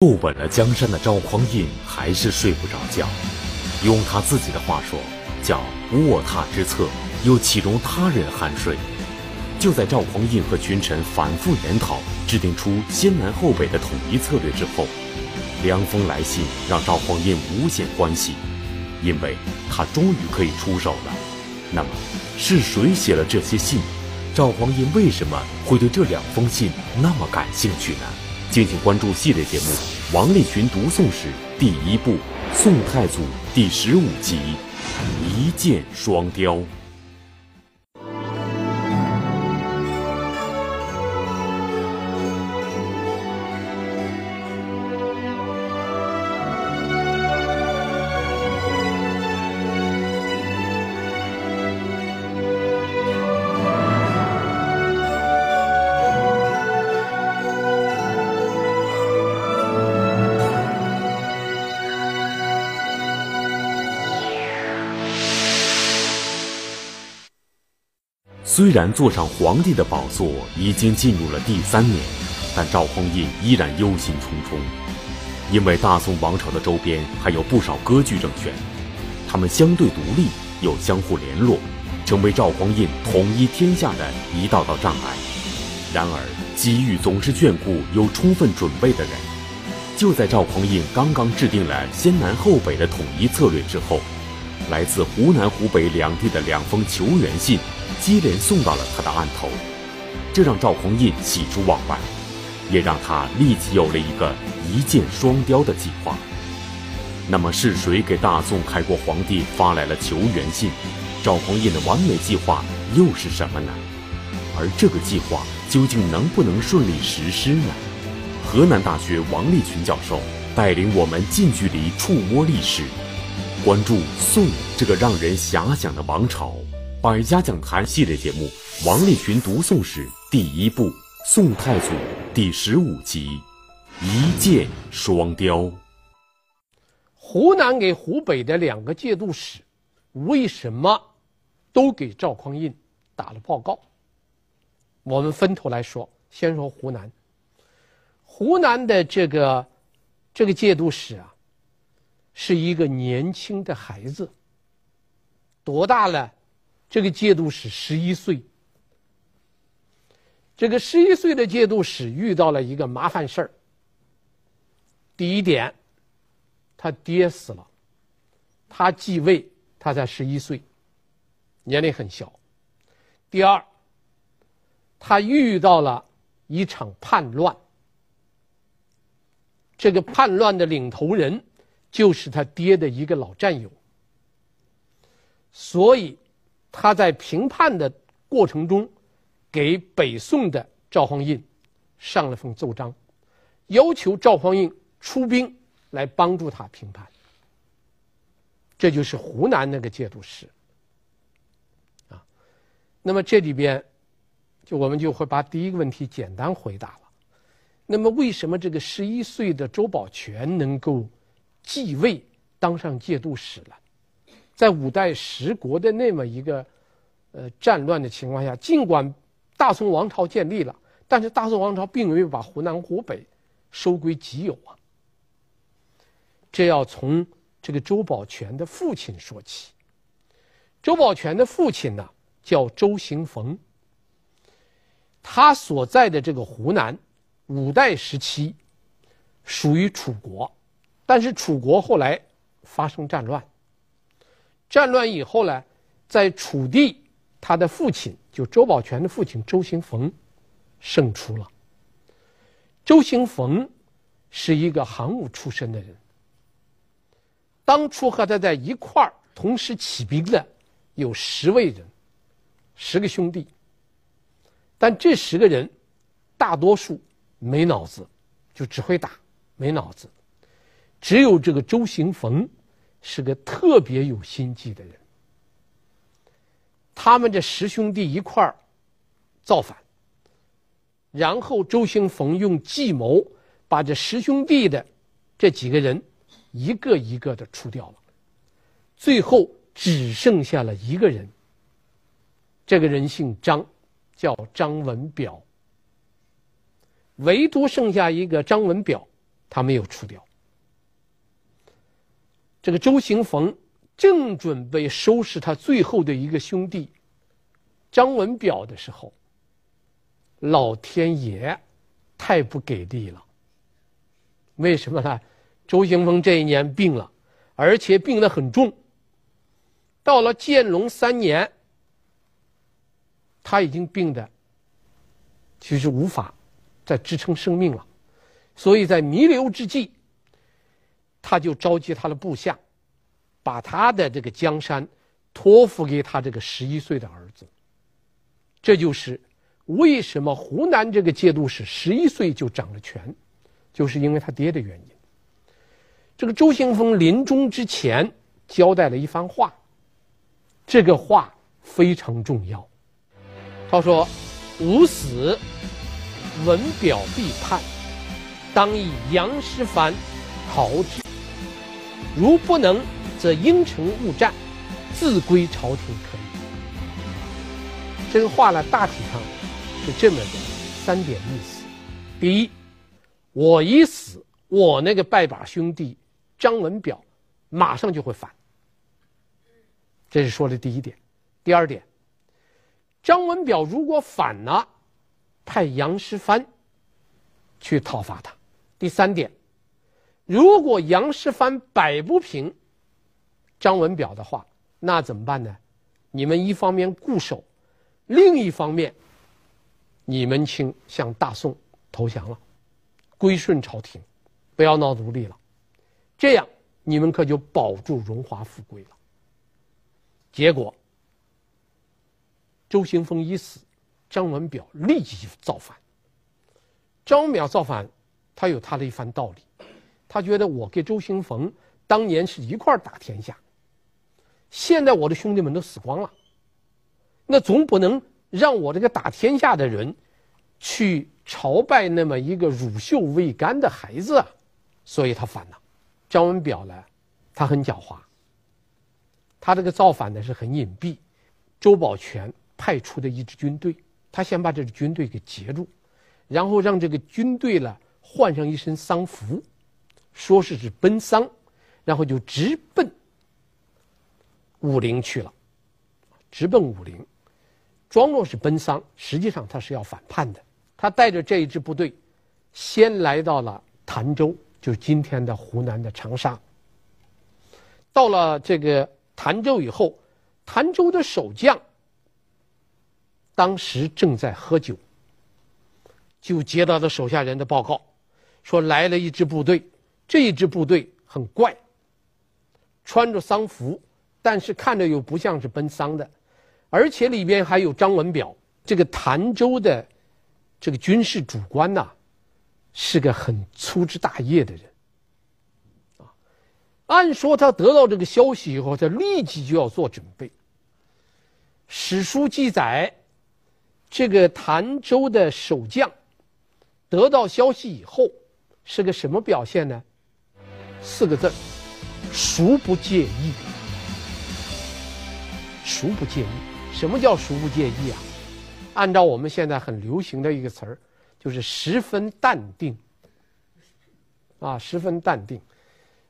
坐稳了江山的赵匡胤还是睡不着觉，用他自己的话说，叫“卧榻之侧，又岂容他人酣睡”。就在赵匡胤和群臣反复研讨，制定出先南后北的统一策略之后，凉风来信让赵匡胤无限欢喜，因为他终于可以出手了。那么，是谁写了这些信？赵匡胤为什么会对这两封信那么感兴趣呢？敬请关注系列节目《王立群读宋史》第一部《宋太祖》第十五集《一箭双雕》。虽然坐上皇帝的宝座已经进入了第三年，但赵匡胤依然忧心忡忡，因为大宋王朝的周边还有不少割据政权，他们相对独立又相互联络，成为赵匡胤统一天下的一道道障碍。然而，机遇总是眷顾有充分准备的人。就在赵匡胤刚刚制定了先南后北的统一策略之后，来自湖南、湖北两地的两封求援信。接连送到了他的案头，这让赵匡胤喜出望外，也让他立即有了一个一箭双雕的计划。那么是谁给大宋开国皇帝发来了求援信？赵匡胤的完美计划又是什么呢？而这个计划究竟能不能顺利实施呢？河南大学王立群教授带领我们近距离触摸历史，关注宋这个让人遐想的王朝。百家讲坛系列节目《王立群读宋史》第一部《宋太祖》第十五集《一箭双雕》。湖南给湖北的两个节度使，为什么都给赵匡胤打了报告？我们分头来说，先说湖南。湖南的这个这个节度使啊，是一个年轻的孩子，多大了？这个节度使十一岁，这个十一岁的节度使遇到了一个麻烦事儿。第一点，他爹死了，他继位，他才十一岁，年龄很小。第二，他遇到了一场叛乱，这个叛乱的领头人就是他爹的一个老战友，所以。他在平叛的过程中，给北宋的赵匡胤上了封奏章，要求赵匡胤出兵来帮助他平叛。这就是湖南那个节度使啊。那么这里边，就我们就会把第一个问题简单回答了。那么为什么这个十一岁的周保全能够继位当上节度使了？在五代十国的那么一个，呃，战乱的情况下，尽管大宋王朝建立了，但是大宋王朝并没有把湖南、湖北收归己有啊。这要从这个周保全的父亲说起。周保全的父亲呢，叫周行逢。他所在的这个湖南，五代时期属于楚国，但是楚国后来发生战乱。战乱以后呢，在楚地，他的父亲就周保全的父亲周行逢胜出了。周行逢是一个行伍出身的人。当初和他在一块儿同时起兵的有十位人，十个兄弟。但这十个人大多数没脑子，就只会打，没脑子。只有这个周行逢。是个特别有心计的人。他们这十兄弟一块儿造反，然后周兴逢用计谋把这十兄弟的这几个人一个一个的除掉了，最后只剩下了一个人。这个人姓张，叫张文表。唯独剩下一个张文表，他没有除掉。这个周行逢正准备收拾他最后的一个兄弟张文表的时候，老天爷太不给力了。为什么呢？周行逢这一年病了，而且病得很重。到了建隆三年，他已经病的其实无法再支撑生命了，所以在弥留之际，他就召集他的部下，把他的这个江山托付给他这个十一岁的儿子。这就是为什么湖南这个节度使十一岁就掌了权，就是因为他爹的原因。这个周行逢临终之前交代了一番话。这个话非常重要。他说：“吾死，文表必叛，当以杨师凡讨之。如不能，则应承勿战，自归朝廷可以。”这个话呢，大体上是这么的三点意思：第一，我一死，我那个拜把兄弟张文表马上就会反。这是说的第一点，第二点，张文表如果反了，派杨师藩去讨伐他；第三点，如果杨世藩摆不平张文表的话，那怎么办呢？你们一方面固守，另一方面，你们请向大宋投降了，归顺朝廷，不要闹奴隶了，这样你们可就保住荣华富贵了。结果，周行逢一死，张文表立即就造反。张文表造反，他有他的一番道理。他觉得我跟周行逢当年是一块打天下，现在我的兄弟们都死光了，那总不能让我这个打天下的人去朝拜那么一个乳臭未干的孩子啊！所以他反了。张文表呢，他很狡猾。他这个造反呢是很隐蔽，周保全派出的一支军队，他先把这支军队给截住，然后让这个军队呢换上一身丧服，说是是奔丧，然后就直奔武陵去了，直奔武陵，装作是奔丧，实际上他是要反叛的。他带着这一支部队，先来到了潭州，就是今天的湖南的长沙。到了这个。潭州以后，潭州的守将当时正在喝酒，就接到了手下人的报告，说来了一支部队，这一支部队很怪，穿着丧服，但是看着又不像是奔丧的，而且里边还有张文表，这个潭州的这个军事主官呐，是个很粗枝大叶的人。啊按说他得到这个消息以后，他立即就要做准备。史书记载，这个潭州的守将得到消息以后是个什么表现呢？四个字：孰不介意。孰不介意。什么叫孰不介意啊？按照我们现在很流行的一个词儿，就是十分淡定。啊，十分淡定。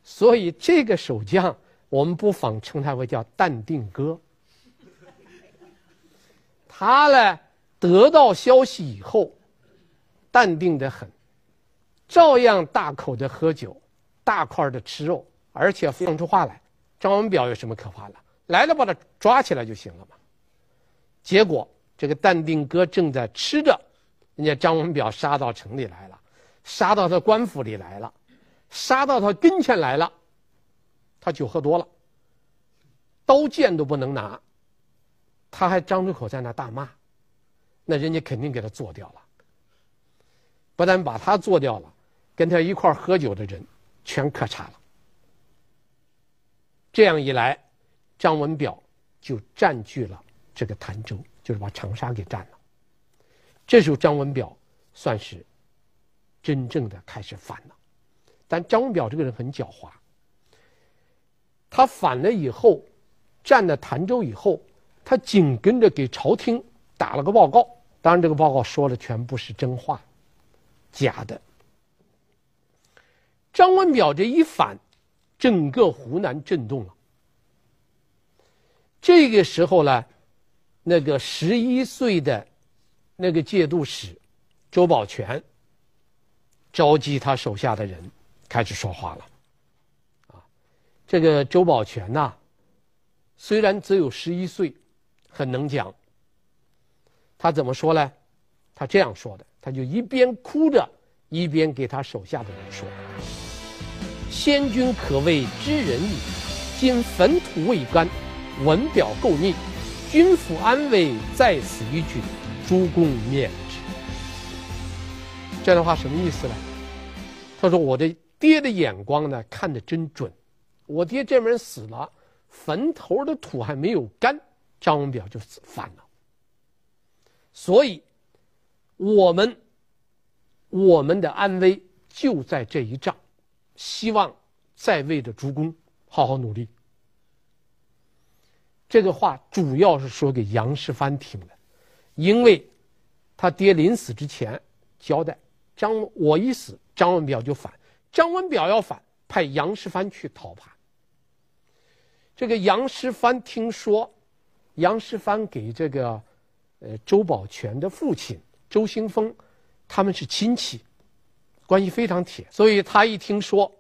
所以这个守将，我们不妨称他为叫淡定哥。他呢，得到消息以后，淡定的很，照样大口的喝酒，大块的吃肉，而且放出话来：“张文表有什么可怕的？来了把他抓起来就行了嘛。”结果这个淡定哥正在吃着，人家张文表杀到城里来了，杀到他官府里来了。杀到他跟前来了，他酒喝多了，刀剑都不能拿，他还张着口在那大骂，那人家肯定给他做掉了。不但把他做掉了，跟他一块喝酒的人全可查了。这样一来，张文表就占据了这个潭州，就是把长沙给占了。这时候张文表算是真正的开始反了。但张文表这个人很狡猾，他反了以后，占了潭州以后，他紧跟着给朝廷打了个报告。当然，这个报告说的全部是真话，假的。张文表这一反，整个湖南震动了。这个时候呢，那个十一岁的那个节度使周保全召集他手下的人开始说话了。啊，这个周保全呐，虽然只有十一岁，很能讲。他怎么说呢？他这样说的，他就一边哭着，一边给他手下的人说：“先君可谓知人矣，今坟土未干。”文表构佞，君府安危在此一举，诸公免之。这段话什么意思呢？他说：“我的爹的眼光呢，看得真准。我爹这门死了，坟头的土还没有干，张文表就死反了。所以，我们我们的安危就在这一仗。希望在位的诸公好好努力。”这个话主要是说给杨世蕃听的，因为他爹临死之前交代张，我一死，张文表就反，张文表要反，派杨世蕃去讨伐。这个杨世蕃听说，杨世蕃给这个呃周保全的父亲周行风，他们是亲戚，关系非常铁，所以他一听说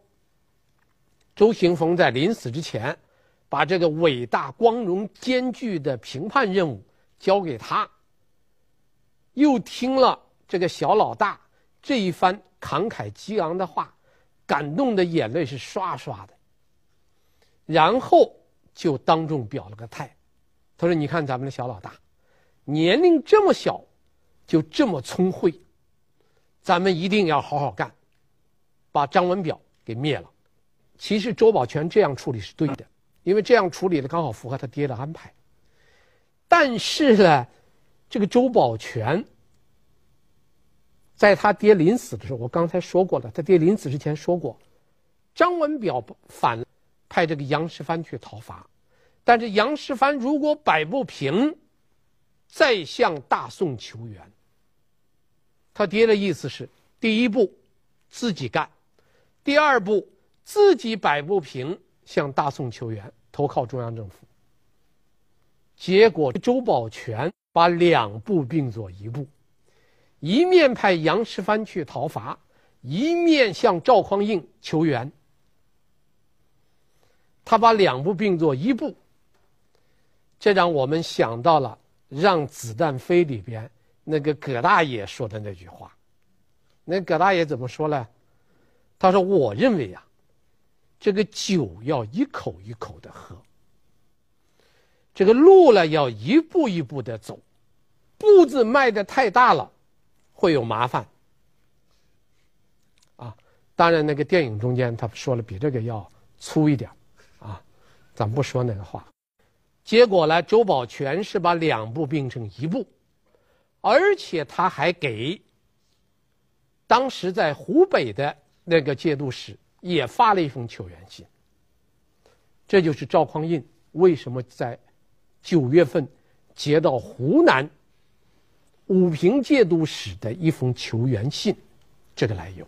周行逢在临死之前。把这个伟大、光荣、艰巨的平叛任务交给他，又听了这个小老大这一番慷慨激昂的话，感动的眼泪是刷刷的。然后就当众表了个态，他说：“你看咱们的小老大，年龄这么小，就这么聪慧，咱们一定要好好干，把张文表给灭了。”其实周保全这样处理是对的。因为这样处理的刚好符合他爹的安排，但是呢，这个周保全在他爹临死的时候，我刚才说过了，他爹临死之前说过，张文表反派这个杨世蕃去讨伐，但是杨世蕃如果摆不平，再向大宋求援。他爹的意思是：第一步自己干，第二步自己摆不平，向大宋求援。投靠中央政府，结果周保全把两步并作一步，一面派杨世蕃去讨伐，一面向赵匡胤求援。他把两步并作一步，这让我们想到了《让子弹飞》里边那个葛大爷说的那句话。那葛大爷怎么说呢？他说：“我认为呀。”这个酒要一口一口的喝，这个路呢要一步一步的走，步子迈的太大了，会有麻烦。啊，当然那个电影中间他说了比这个要粗一点，啊，咱不说那个话。结果呢，周保全是把两步并成一步，而且他还给当时在湖北的那个节度使。也发了一封求援信。这就是赵匡胤为什么在九月份接到湖南武平节度使的一封求援信这个来由。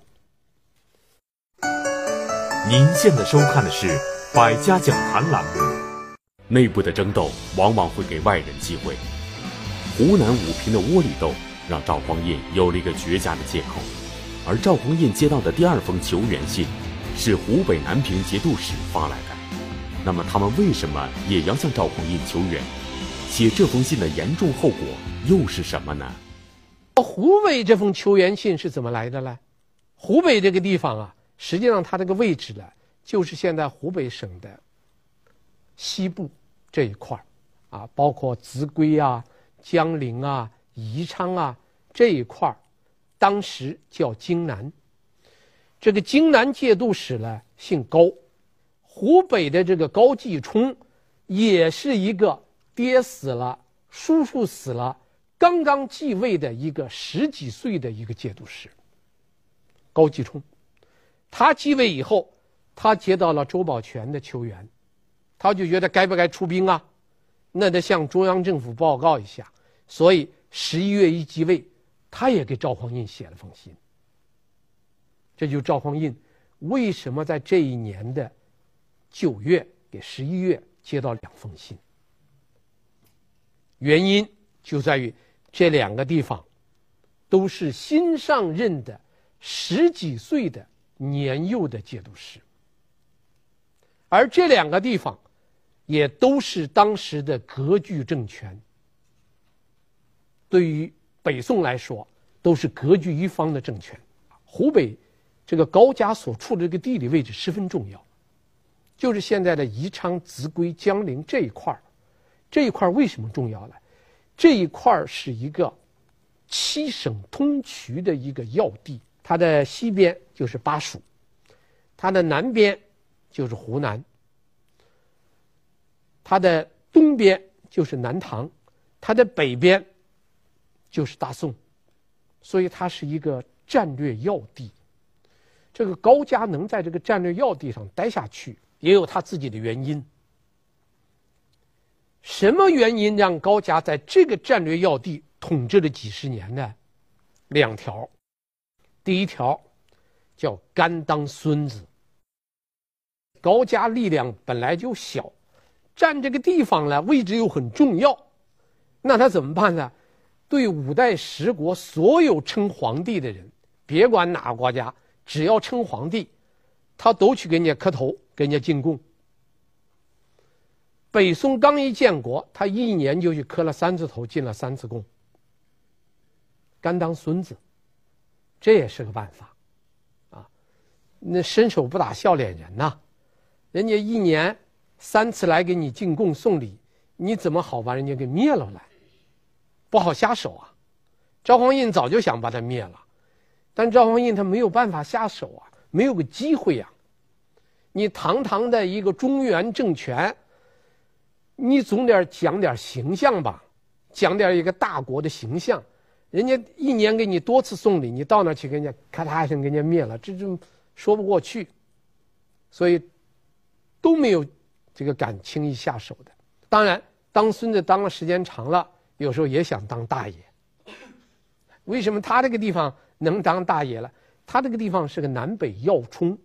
您现在收看的是《百家讲坛》栏目。内部的争斗往往会给外人机会。湖南武平的窝里斗让赵匡胤有了一个绝佳的借口，而赵匡胤接到的第二封求援信。是湖北南平节度使发来的，那么他们为什么也要向赵匡胤求援？写这封信的严重后果又是什么呢？湖北这封求援信是怎么来的呢？湖北这个地方啊，实际上它这个位置呢，就是现在湖北省的西部这一块儿，啊，包括秭归啊、江陵啊、宜昌啊这一块儿，当时叫荆南。这个荆南节度使呢，姓高，湖北的这个高继冲，也是一个爹死了、叔叔死了、刚刚继位的一个十几岁的一个节度使。高继冲，他继位以后，他接到了周保全的求援，他就觉得该不该出兵啊？那得向中央政府报告一下。所以十一月一即位，他也给赵匡胤写了封信。这就赵匡胤为什么在这一年的九月给十一月接到两封信？原因就在于这两个地方都是新上任的十几岁的年幼的节度使，而这两个地方也都是当时的割据政权。对于北宋来说，都是割据一方的政权。湖北这个高家所处的这个地理位置十分重要，就是现在的宜昌、秭归、江陵这一块儿。这一块为什么重要呢？这一块是一个七省通衢的一个要地，它的西边就是巴蜀，它的南边就是湖南，它的东边就是南唐，它的北边就是大宋，所以它是一个战略要地。这个高家能在这个战略要地上待下去，也有他自己的原因。什么原因让高家在这个战略要地统治了几十年呢？两条。第一条叫甘当孙子。高家力量本来就小，占这个地方呢，位置又很重要，那他怎么办呢？对五代十国所有称皇帝的人，别管哪个国家，只要称皇帝，他都去给人家磕头，给人家进贡。北宋刚一建国，他一年就去磕了三次头，进了三次贡。甘当孙子，这也是个办法，啊，那伸手不打笑脸人呐，人家一年三次来给你进贡送礼，你怎么好把人家给灭了来？不好下手啊！赵匡胤早就想把他灭了，但赵匡胤他没有办法下手啊，没有个机会呀。你堂堂的一个中原政权。你总得讲点形象吧，讲点一个大国的形象。人家一年给你多次送礼，你到那去给人家咔嚓一声给人家灭了，这就说不过去。所以都没有这个敢轻易下手的。当然，当孙子当了时间长了，有时候也想当大爷。为什么他这个地方能当大爷了？他这个地方是个南北要冲，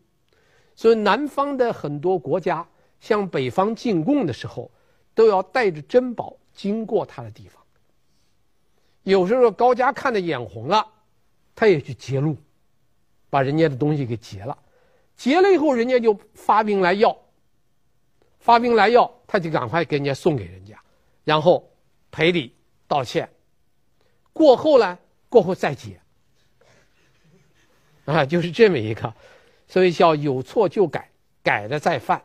所以南方的很多国家向北方进贡的时候。都要带着珍宝经过他的地方。有时候高家看得眼红了，他也去截路，把人家的东西给劫了。劫了以后，人家就发兵来要，发兵来要，他就赶快给人家送给人家，然后赔礼道歉。过后呢，过后再劫。啊，就是这么一个，所以叫有错就改，改了再犯。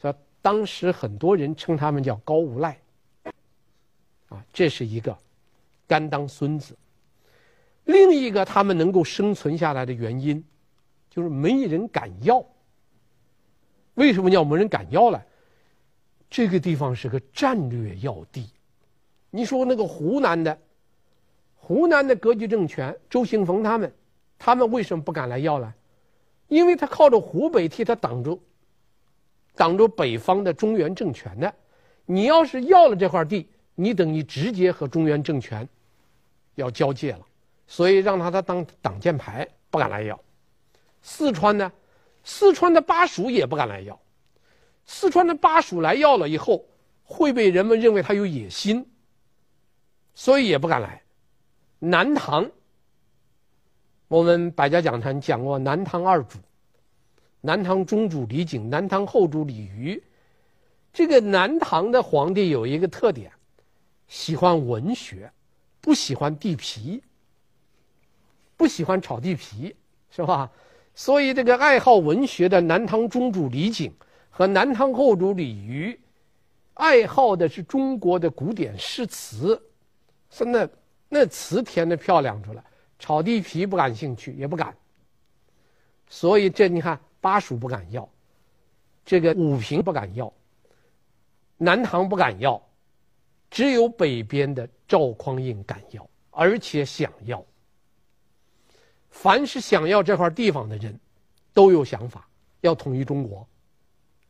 说当时很多人称他们叫高无赖，啊，这是一个甘当孙子。另一个他们能够生存下来的原因，就是没人敢要。为什么叫没人敢要呢？这个地方是个战略要地。你说那个湖南的，湖南的割据政权，周行逢他们，他们为什么不敢来要呢？因为他靠着湖北替他挡住。挡住北方的中原政权的，你要是要了这块地，你等于直接和中原政权要交界了，所以让他他当挡箭牌，不敢来要。四川呢，四川的巴蜀也不敢来要，四川的巴蜀来要了以后，会被人们认为他有野心，所以也不敢来。南唐，我们百家讲坛讲过南唐二主。南唐中主李璟，南唐后主李煜。这个南唐的皇帝有一个特点，喜欢文学，不喜欢地皮，不喜欢炒地皮，是吧？所以这个爱好文学的南唐中主李璟和南唐后主李煜，爱好的是中国的古典诗词，是那那词填的漂亮出来，炒地皮不感兴趣，也不敢。所以这你看。巴蜀不敢要，这个武平不敢要，南唐不敢要，只有北边的赵匡胤敢要，而且想要。凡是想要这块地方的人，都有想法要统一中国，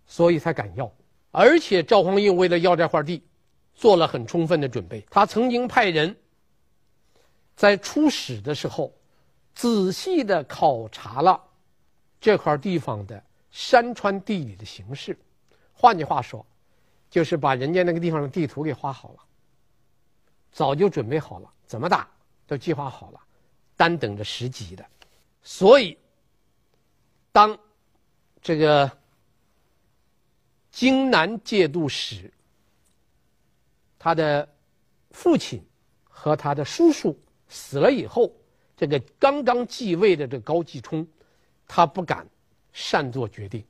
所以才敢要。而且赵匡胤为了要这块地，做了很充分的准备。他曾经派人在出使的时候，仔细的考察了。这块地方的山川地理的形势。换句话说，就是把人家那个地方的地图给画好了，早就准备好了，怎么打都计划好了，单等着时机的。所以，当这个荆南节度使他的父亲和他的叔叔死了以后，这个刚刚继位的这高继冲，他不敢擅作决定。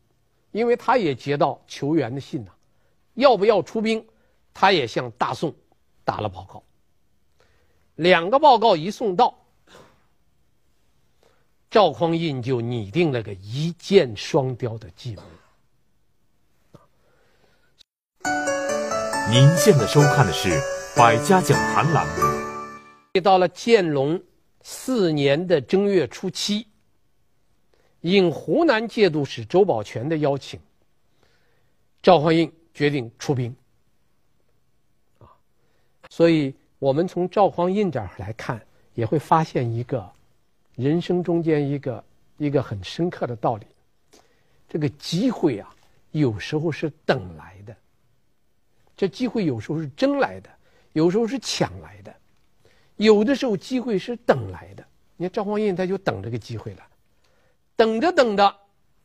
因为他也接到求援的信呐，要不要出兵，他也向大宋打了报告。两个报告一送到，赵匡胤就拟定了个一箭双雕的计谋。您现在收看的是《百家讲坛》栏目。到了建隆四年的正月初七。应湖南节度使周保全的邀请，赵匡胤决定出兵。啊，所以我们从赵匡胤这儿来看，也会发现一个人生中间一个一个很深刻的道理：这个机会啊，有时候是等来的；这机会有时候是争来的，有时候是抢来的；有的时候机会是等来的。你看赵匡胤他就等这个机会了。等着等着，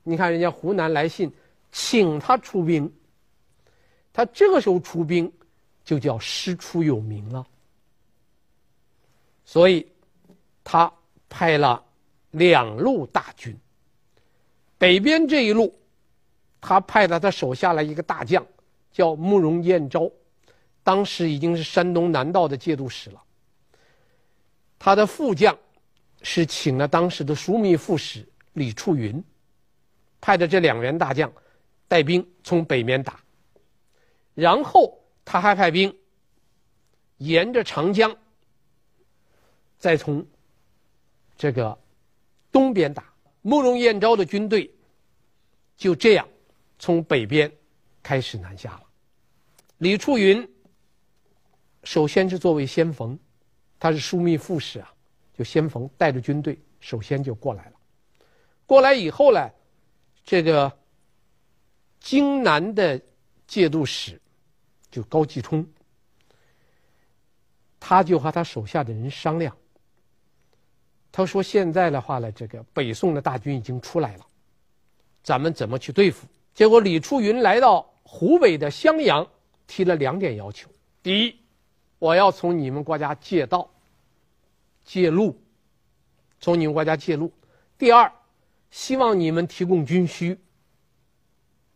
你看人家湖南来信，请他出兵。他这个时候出兵，就叫师出有名了。所以，他派了两路大军。北边这一路，他派了他手下来一个大将，叫慕容彦昭，当时已经是山东南道的节度使了。他的副将，是请了当时的枢密副使。李处云派的这两员大将带兵从北面打，然后他还派兵沿着长江再从这个东边打。慕容彦昭的军队就这样从北边开始南下了。李处云首先是作为先锋，他是枢密副使啊，就先锋带着军队首先就过来了。过来以后呢，这个荆南的节度使就高继冲，他就和他手下的人商量。他说：“现在的话呢，这个北宋的大军已经出来了，咱们怎么去对付？”结果李处云来到湖北的襄阳，提了两点要求：第一，我要从你们国家借道、借路，从你们国家借路；第二。希望你们提供军需，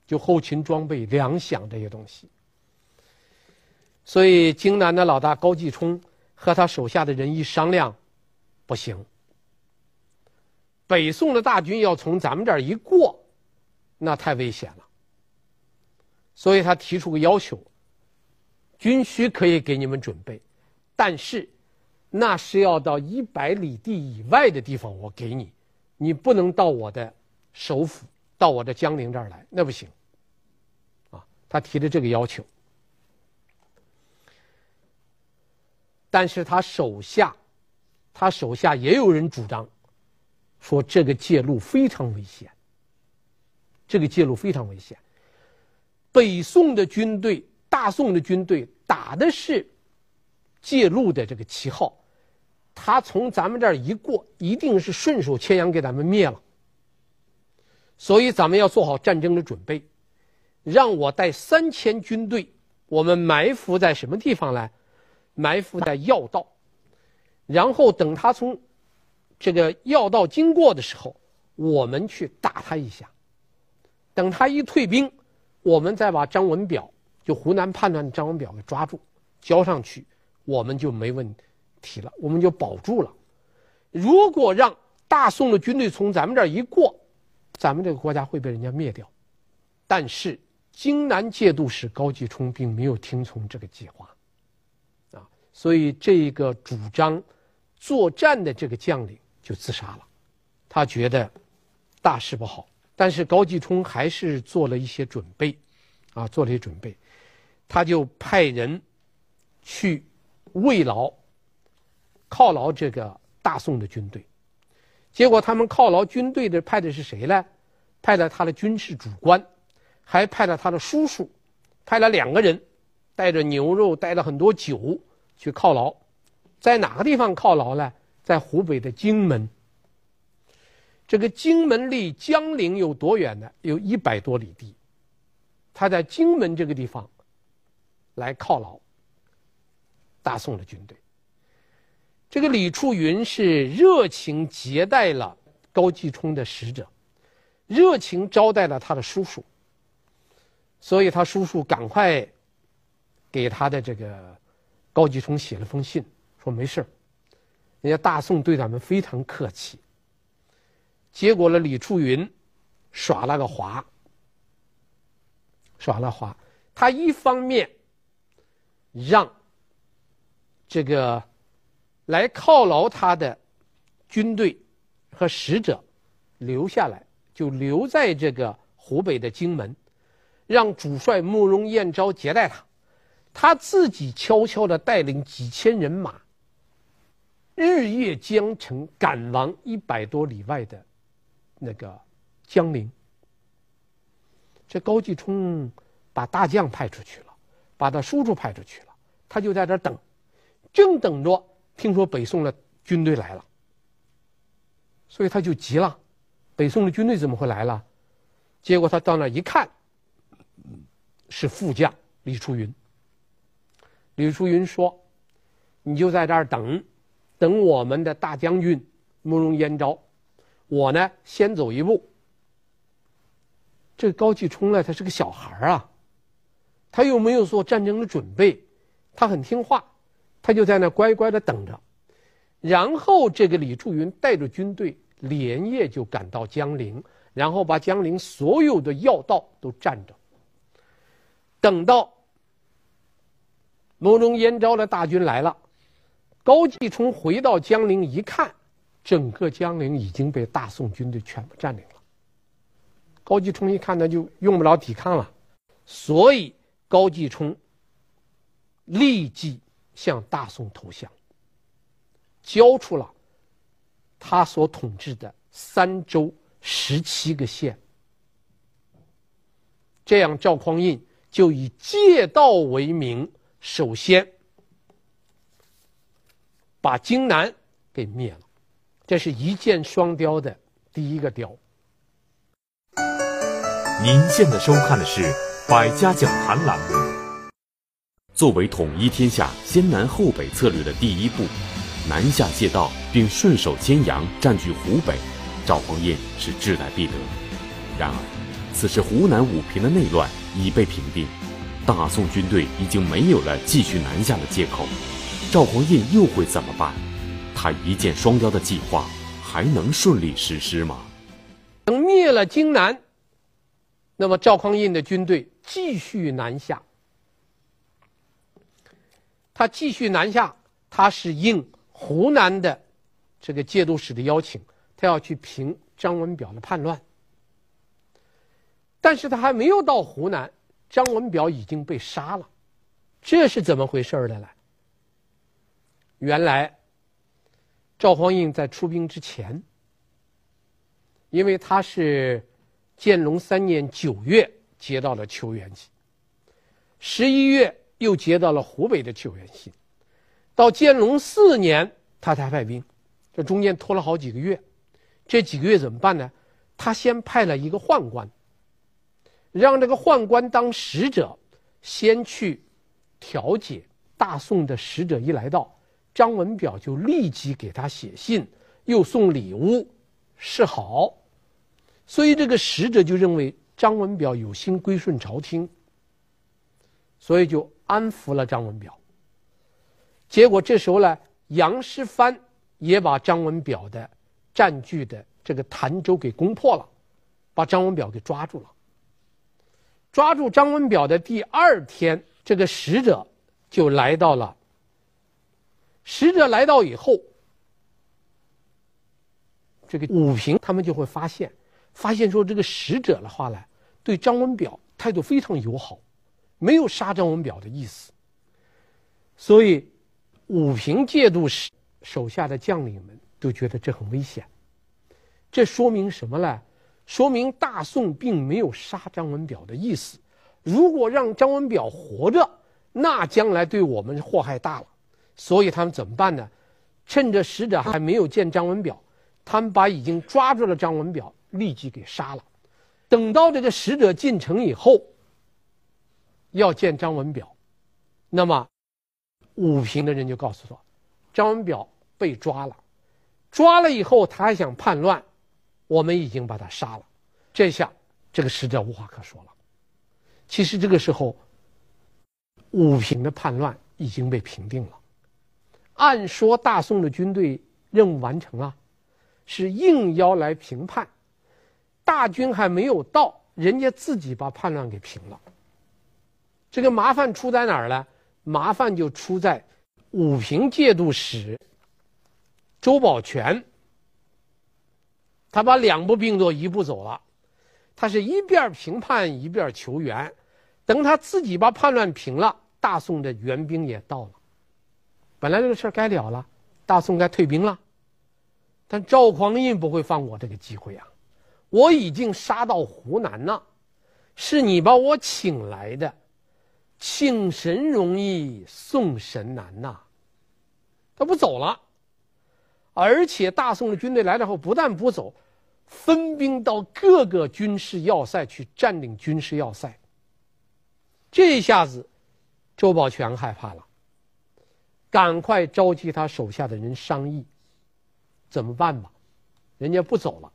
就后勤装备、粮饷这些东西。所以荆南的老大高继冲和他手下的人一商量，不行。北宋的大军要从咱们这儿一过，那太危险了。所以他提出个要求：军需可以给你们准备，但是那是要到一百里地以外的地方，我给你。你不能到我的首府，到我的江陵这儿来，那不行。啊，他提的这个要求，但是他手下，他手下也有人主张，说这个介入非常危险。这个介入非常危险。北宋的军队，大宋的军队打的是借路的这个旗号。他从咱们这儿一过，一定是顺手牵羊给咱们灭了。所以咱们要做好战争的准备，让我带三千军队，我们埋伏在什么地方呢？埋伏在要道，然后等他从这个要道经过的时候，我们去打他一下。等他一退兵，我们再把张文表，就湖南叛乱的张文表给抓住，交上去，我们就没问题。了，我们就保住了。如果让大宋的军队从咱们这儿一过，咱们这个国家会被人家灭掉。但是荆南节度使高继冲并没有听从这个计划，啊，所以这个主张作战的这个将领就自杀了。他觉得大事不好，但是高继冲还是做了一些准备，啊，做了一些准备，他就派人去慰劳。犒劳这个大宋的军队，结果他们犒劳军队的派的是谁呢？派了他的军事主官，还派了他的叔叔，派了两个人，带着牛肉，带了很多酒去犒劳，在哪个地方犒劳呢？在湖北的荆门。这个荆门离江陵有多远呢？有一百多里地。他在荆门这个地方来犒劳大宋的军队。这个李处云是热情接待了高继冲的使者，热情招待了他的叔叔，所以他叔叔赶快给他的这个高继冲写了封信，说没事，人家大宋对咱们非常客气。结果呢，李处云耍了个滑，耍了滑，他一方面让这个。来犒劳他的军队和使者留下来，就留在这个湖北的荆门，让主帅慕容彦昭接待他，他自己悄悄地带领几千人马，日夜兼程赶往一百多里外的那个江陵。这高继冲把大将派出去了，把他叔叔派出去了，他就在这等，正等着。听说北宋的军队来了，所以他就急了。北宋的军队怎么会来了？结果他到那一看，是副将李处云。李处云说：“你就在这儿等，等我们的大将军慕容彦昭。我呢，先走一步。”这个高继冲呢，他是个小孩啊，他又没有做战争的准备，他很听话。他就在那乖乖的等着，然后这个李处云带着军队连夜就赶到江陵，然后把江陵所有的要道都占着。等到慕容燕昭的大军来了，高继冲回到江陵一看，整个江陵已经被大宋军队全部占领了。高继冲一看，那就用不了抵抗了，所以高继冲立即。向大宋投降，交出了他所统治的三州十七个县。这样，赵匡胤就以借道为名，首先把荆南给灭了。这是一箭双雕的第一个雕。您现在收看的是《百家讲坛》栏目。作为统一天下先南后北策略的第一步，南下借道并顺手牵羊占据湖北，赵匡胤是志在必得。然而，此时湖南武平的内乱已被平定，大宋军队已经没有了继续南下的借口，赵匡胤又会怎么办？他一箭双雕的计划还能顺利实施吗？等灭了荆南，那么赵匡胤的军队继续南下。他继续南下，他是应湖南的这个节度使的邀请，他要去平张文表的叛乱。但是他还没有到湖南，张文表已经被杀了，这是怎么回事儿的呢？原来赵匡胤在出兵之前，因为他是建隆三年九月接到了求援信，十一月。又接到了湖北的求援信，到建隆四年他才派兵，这中间拖了好几个月。这几个月怎么办呢？他先派了一个宦官，让这个宦官当使者，先去调解。大宋的使者一来到，张文表就立即给他写信，又送礼物示好。所以这个使者就认为张文表有心归顺朝廷，所以就。安抚了张文表，结果这时候呢，杨师藩也把张文表的占据的这个潭州给攻破了，把张文表给抓住了。抓住张文表的第二天，这个使者就来到了。使者来到以后，这个武平他们就会发现，发现说这个使者的话呢，对张文表态度非常友好。没有杀张文表的意思，所以武平借度使手下的将领们都觉得这很危险。这说明什么呢？说明大宋并没有杀张文表的意思。如果让张文表活着，那将来对我们祸害大了。所以他们怎么办呢？趁着使者还没有见张文表，他们把已经抓住了张文表立即给杀了。等到这个使者进城以后，要见张文表，那么武平的人就告诉说，张文表被抓了，抓了以后他还想叛乱，我们已经把他杀了。这下这个使者无话可说了。其实这个时候，武平的叛乱已经被平定了。按说大宋的军队任务完成了，是应邀来平叛。大军还没有到，人家自己把叛乱给平了。这个麻烦出在哪儿呢？麻烦就出在武平节度使周保全，他把两步并作一步走了。他是一边平叛一边求援，等他自己把叛乱平了，大宋的援兵也到了。本来这个事儿该了了，大宋该退兵了，但赵匡胤不会放过这个机会啊！我已经杀到湖南了，是你把我请来的，请神容易送神难呐！他不走了，而且大宋的军队来了后，不但不走。分兵到各个军事要塞去占领军事要塞。这一下子，周保全害怕了，赶快召集他手下的人商议，怎么办吧？人家不走了，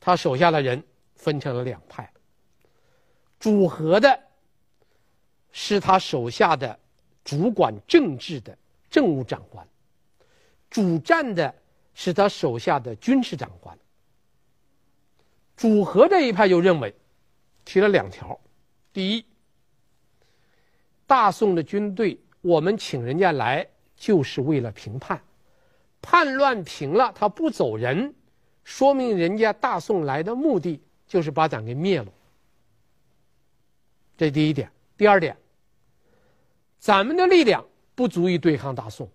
他手下的人分成了两派，主和的是他手下的主管政治的政务长官，主战的。是他手下的军事长官。主和这一派就认为，提了两条：第一，大宋的军队，我们请人家来就是为了平叛，叛乱平了，他不走人，说明人家大宋来的目的就是把咱给灭了。这第一点。第二点，咱们的力量不足以对抗大宋。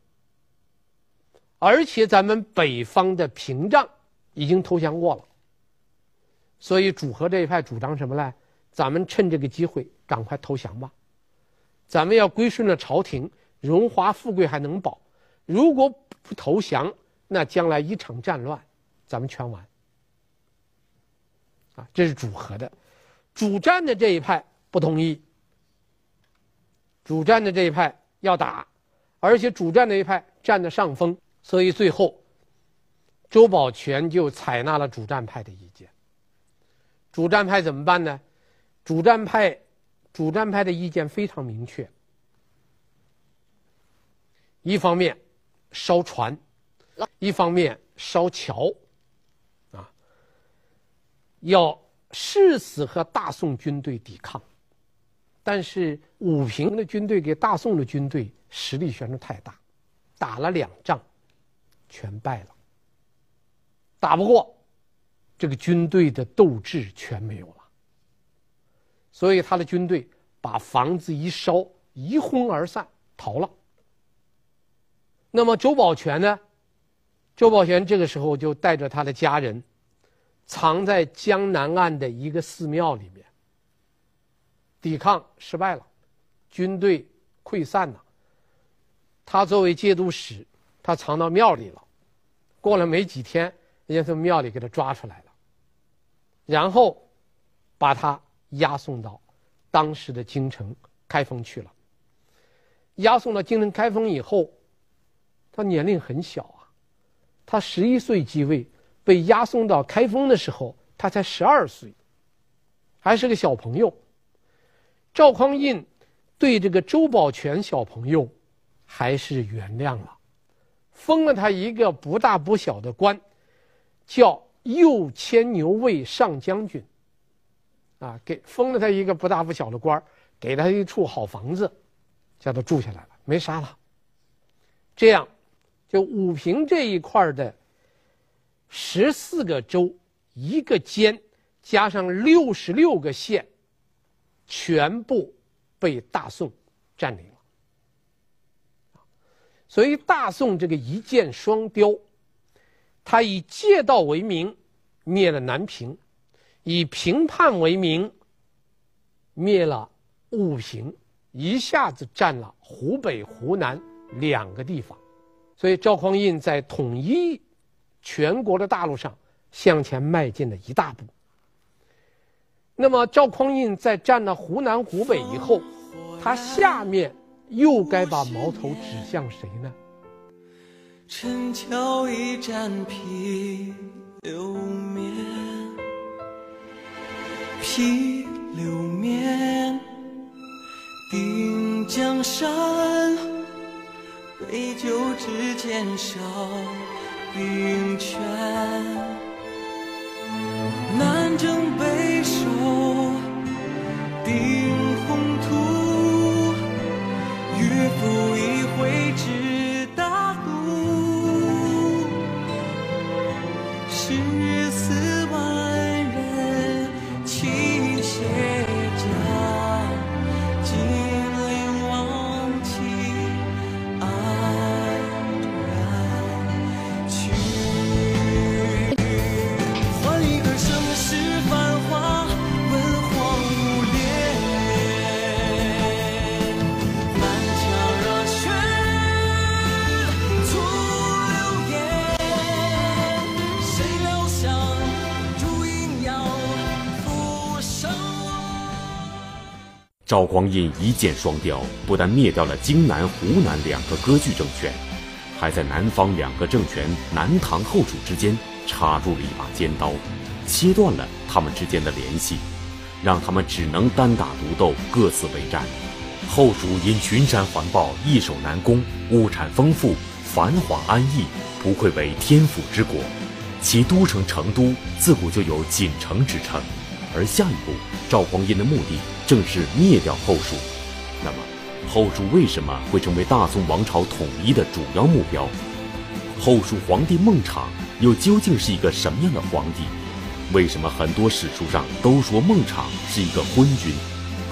而且咱们北方的屏障已经投降过了，所以主和这一派主张什么呢？咱们趁这个机会赶快投降吧。咱们要归顺了朝廷，荣华富贵还能保。如果不投降，那将来一场战乱，咱们全完。啊，这是主和的，主战的这一派不同意。主战的这一派要打，而且主战的一派占的上风。所以最后，周保全就采纳了主战派的意见。主战派怎么办呢？主战派，主战派的意见非常明确。一方面烧船，一方面烧桥，啊，要誓死和大宋军队抵抗。但是武平的军队给大宋的军队实力悬殊太大，打了两仗。全败了，打不过，这个军队的斗志全没有了。所以他的军队把房子一烧，一哄而散，逃了。那么周保全呢？周保全这个时候就带着他的家人，藏在江南岸的一个寺庙里面。抵抗失败了，军队溃散了。他作为节度使。他藏到庙里了，过了没几天，人家从庙里给他抓出来了，然后把他押送到当时的京城开封去了。押送到京城开封以后，他年龄很小啊，他十一岁继位，被押送到开封的时候，他才十二岁，还是个小朋友。赵匡胤对这个周保全小朋友还是原谅了。封了他一个不大不小的官，叫右牵牛卫上将军。啊，给封了他一个不大不小的官，给他一处好房子，叫他住下来了，没杀他。这样，就武平这一块的十四个州，一个监，加上六十六个县，全部被大宋占领了。所以大宋这个一箭双雕，他以借道为名灭了南平，以平叛为名灭了武平，一下子占了湖北、湖南两个地方，所以赵匡胤在统一全国的大陆上向前迈进了一大步。那么赵匡胤在占了湖南、湖北以后，他下面又该把矛头指向谁呢？陈桥一战披流面，披流面，定江山，杯酒之间烧兵权，南征北守。定宏图赵匡胤一箭双雕，不但灭掉了荆南、湖南两个割据政权，还在南方两个政权南唐、后蜀之间插入了一把尖刀，切断了他们之间的联系，让他们只能单打独斗，各自为战。后蜀因群山环抱，易守难攻，物产丰富，繁华安逸，不愧为天府之国。其都城成都自古就有锦城之称。而下一步，赵匡胤的目的正是灭掉后蜀。那么，后蜀为什么会成为大宋王朝统一的主要目标？后蜀皇帝孟昶又究竟是一个什么样的皇帝？为什么很多史书上都说孟昶是一个昏君？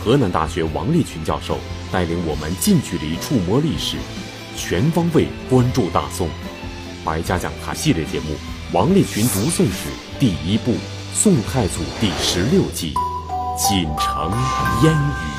河南大学王立群教授带领我们近距离触摸历史，全方位关注大宋。百家讲坛系列节目《王立群读宋史》第一部。宋太祖第十六计，锦城烟雨。